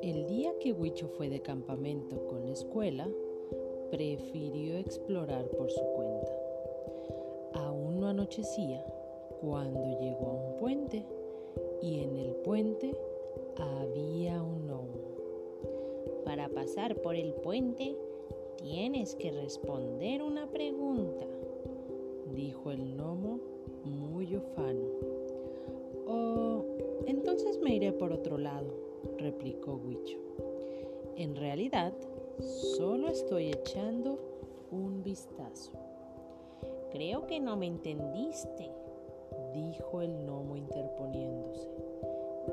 El día que Huicho fue de campamento con la escuela, prefirió explorar por su cuenta. Aún no anochecía cuando llegó a un puente y en el puente había un gnomo. Para pasar por el puente tienes que responder una pregunta, dijo el gnomo muy ufano. Oh, entonces me iré por otro lado, replicó Huicho. En realidad, solo estoy echando un vistazo. Creo que no me entendiste, dijo el gnomo interponiéndose.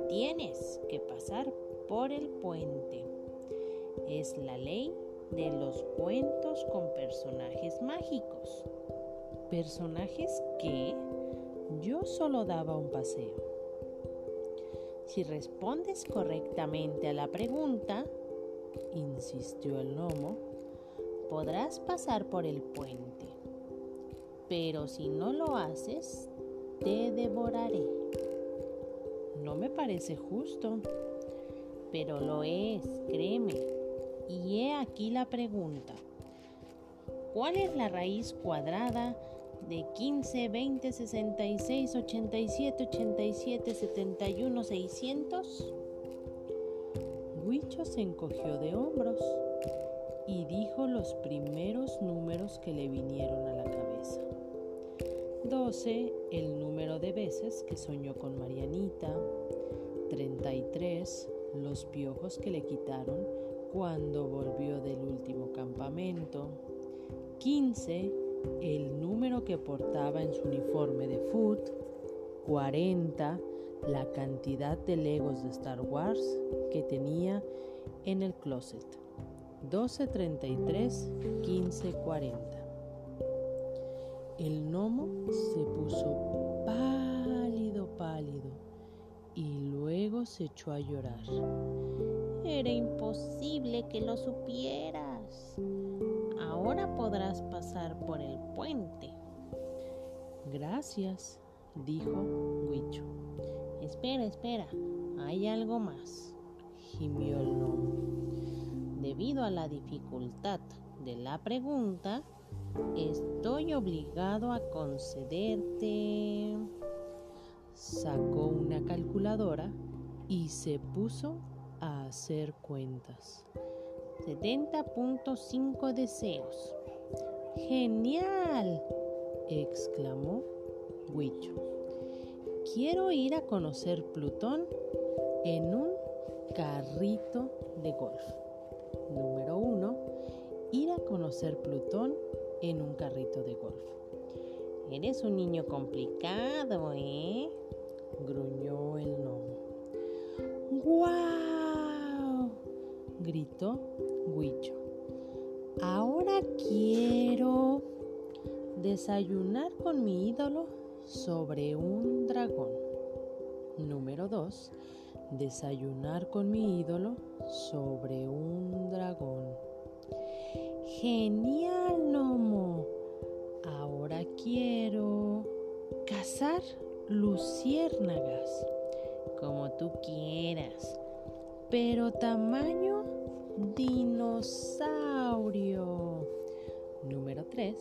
Tienes que pasar por el puente. Es la ley de los cuentos con personajes mágicos. ¿Personajes qué? Yo solo daba un paseo. Si respondes correctamente a la pregunta, insistió el gnomo, podrás pasar por el puente. Pero si no lo haces, te devoraré. No me parece justo. Pero lo es, créeme. Y he aquí la pregunta. ¿Cuál es la raíz cuadrada de 15, 20, 66, 87, 87, 71, 600? Huicho se encogió de hombros y dijo los primeros números que le vinieron a la cabeza. 12, el número de veces que soñó con Marianita. 33, los piojos que le quitaron cuando volvió del último campamento. 15, el número que portaba en su uniforme de foot. 40, la cantidad de legos de Star Wars que tenía en el closet. 1233 1540. El gnomo se puso pálido, pálido y luego se echó a llorar. Era imposible que lo supieras. Ahora podrás pasar por el puente. Gracias, dijo Huicho. Espera, espera, hay algo más, gimió el gnomo. Debido a la dificultad de la pregunta, estoy obligado a concederte... Sacó una calculadora y se puso a hacer cuentas. 70.5 deseos. ¡Genial! exclamó Huicho. Quiero ir a conocer Plutón en un carrito de golf. Número uno, ir a conocer Plutón en un carrito de golf. Eres un niño complicado, ¿eh? gruñó el gnomo. ¡Guau! gritó Ahora quiero desayunar con mi ídolo sobre un dragón. Número 2. Desayunar con mi ídolo sobre un dragón. Genial, gnomo. Ahora quiero cazar luciérnagas. Como tú quieras. Pero tamaño dinosaurio. Número 3.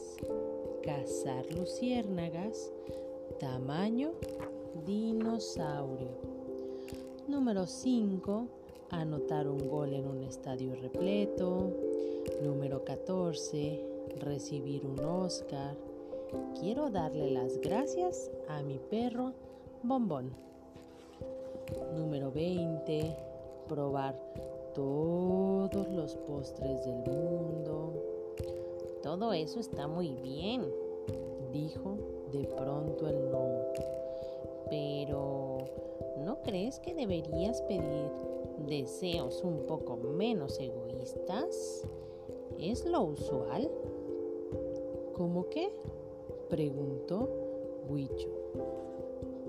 Cazar luciérnagas. Tamaño dinosaurio. Número 5. Anotar un gol en un estadio repleto. Número 14. Recibir un Oscar. Quiero darle las gracias a mi perro Bombón. Número 20. Probar todos los postres del mundo. Todo eso está muy bien, dijo de pronto el gnomo. Pero, ¿no crees que deberías pedir deseos un poco menos egoístas? ¿Es lo usual? ¿Cómo qué? preguntó Huicho.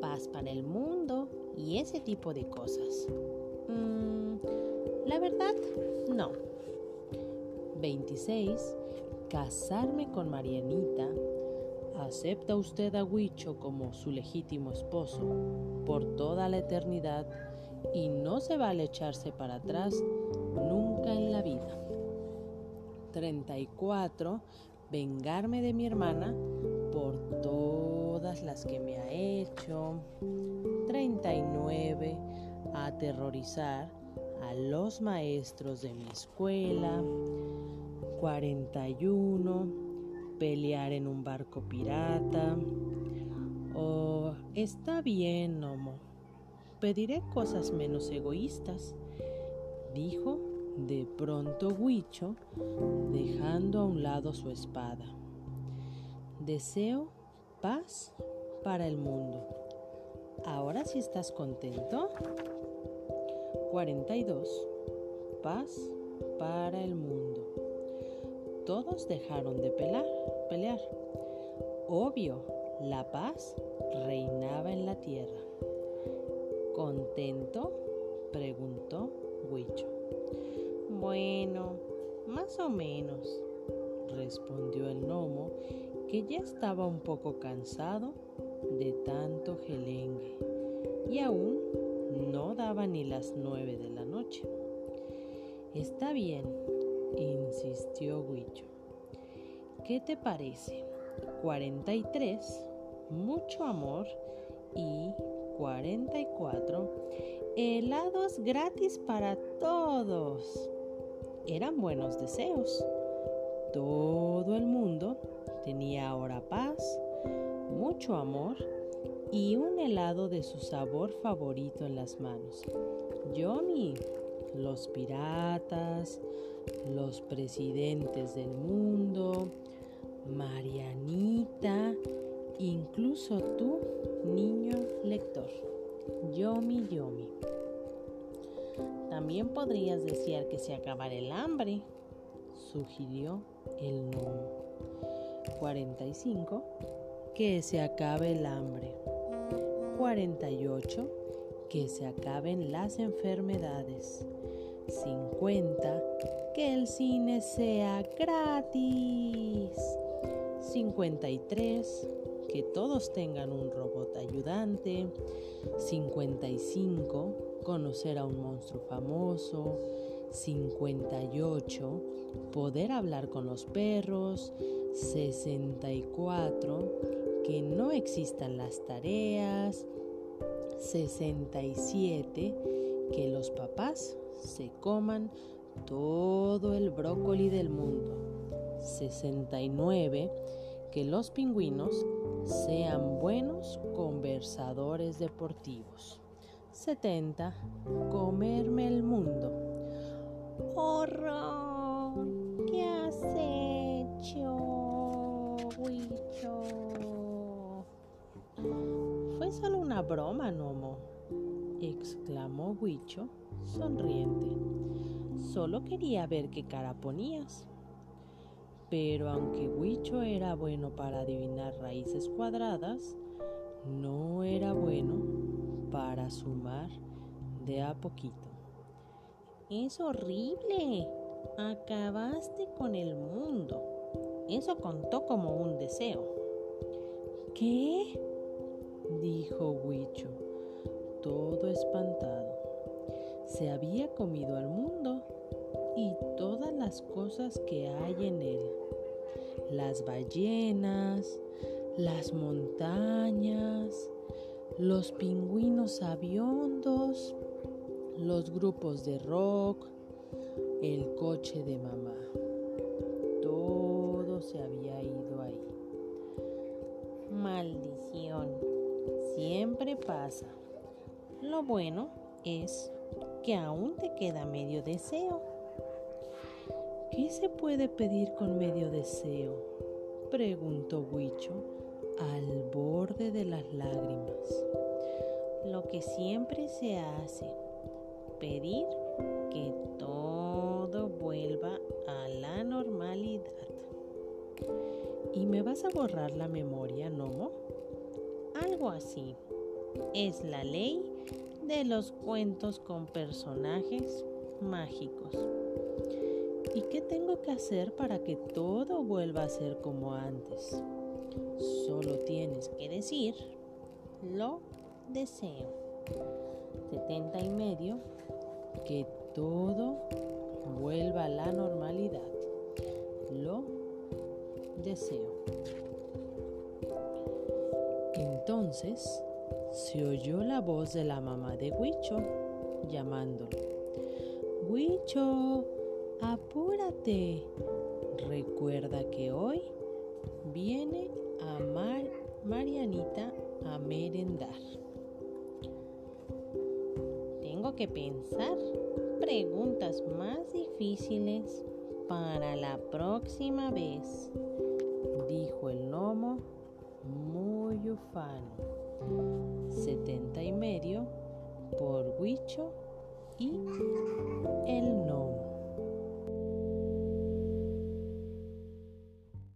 Paz para el mundo y ese tipo de cosas. Mm, la verdad, no. 26. Casarme con Marianita. ¿Acepta usted a Huicho como su legítimo esposo por toda la eternidad y no se vale echarse para atrás nunca en la vida? 34. Vengarme de mi hermana por todas las que me ha hecho. 39. Aterrorizar los maestros de mi escuela. 41 pelear en un barco pirata. O está bien, Nomo. Pediré cosas menos egoístas, dijo de pronto Huicho, dejando a un lado su espada. Deseo paz para el mundo. ¿Ahora sí estás contento? 42. Paz para el mundo todos dejaron de pelear. Obvio, la paz reinaba en la tierra. ¿Contento? preguntó Huicho. Bueno, más o menos, respondió el gnomo, que ya estaba un poco cansado de tanto gelengue y aún no daba ni las nueve de la noche. Está bien, insistió Huicho. ¿Qué te parece? 43, mucho amor y 44, helados gratis para todos. Eran buenos deseos. Todo el mundo tenía ahora paz, mucho amor y un helado de su sabor favorito en las manos. Yomi, los piratas, los presidentes del mundo, Marianita, incluso tú, niño lector. Yomi Yomi. También podrías desear que se acabara el hambre, sugirió el gnomo. 45. Que se acabe el hambre. 48. Que se acaben las enfermedades. 50 que el cine sea gratis. 53. Que todos tengan un robot ayudante. 55. Conocer a un monstruo famoso. 58. Poder hablar con los perros. 64. Que no existan las tareas. 67. Que los papás se coman todo el brócoli del mundo. 69. Que los pingüinos sean buenos conversadores deportivos. 70. Comerme el mundo. ¡Horror! ¿Qué has hecho, Huicho? Fue solo una broma, Nomo, exclamó Huicho sonriente. Solo quería ver qué cara ponías. Pero aunque Huicho era bueno para adivinar raíces cuadradas, no era bueno para sumar de a poquito. Es horrible. Acabaste con el mundo. Eso contó como un deseo. ¿Qué? Dijo Huicho, todo espantado se había comido al mundo y todas las cosas que hay en él. Las ballenas, las montañas, los pingüinos aviondos, los grupos de rock, el coche de mamá. Todo se había ido ahí. Maldición, siempre pasa. Lo bueno es que aún te queda medio deseo. ¿Qué se puede pedir con medio deseo? preguntó Huicho al borde de las lágrimas. Lo que siempre se hace, pedir que todo vuelva a la normalidad. ¿Y me vas a borrar la memoria, Nomo? Algo así. Es la ley de los cuentos con personajes mágicos. ¿Y qué tengo que hacer para que todo vuelva a ser como antes? Solo tienes que decir lo deseo. 70 y medio, que todo vuelva a la normalidad. Lo deseo. Entonces se oyó la voz de la mamá de Huicho llamándolo. Huicho, apúrate. Recuerda que hoy viene a Marianita a merendar. Tengo que pensar preguntas más difíciles para la próxima vez, dijo el gnomo muy ufano. Setenta y medio por Huicho y el gnomo.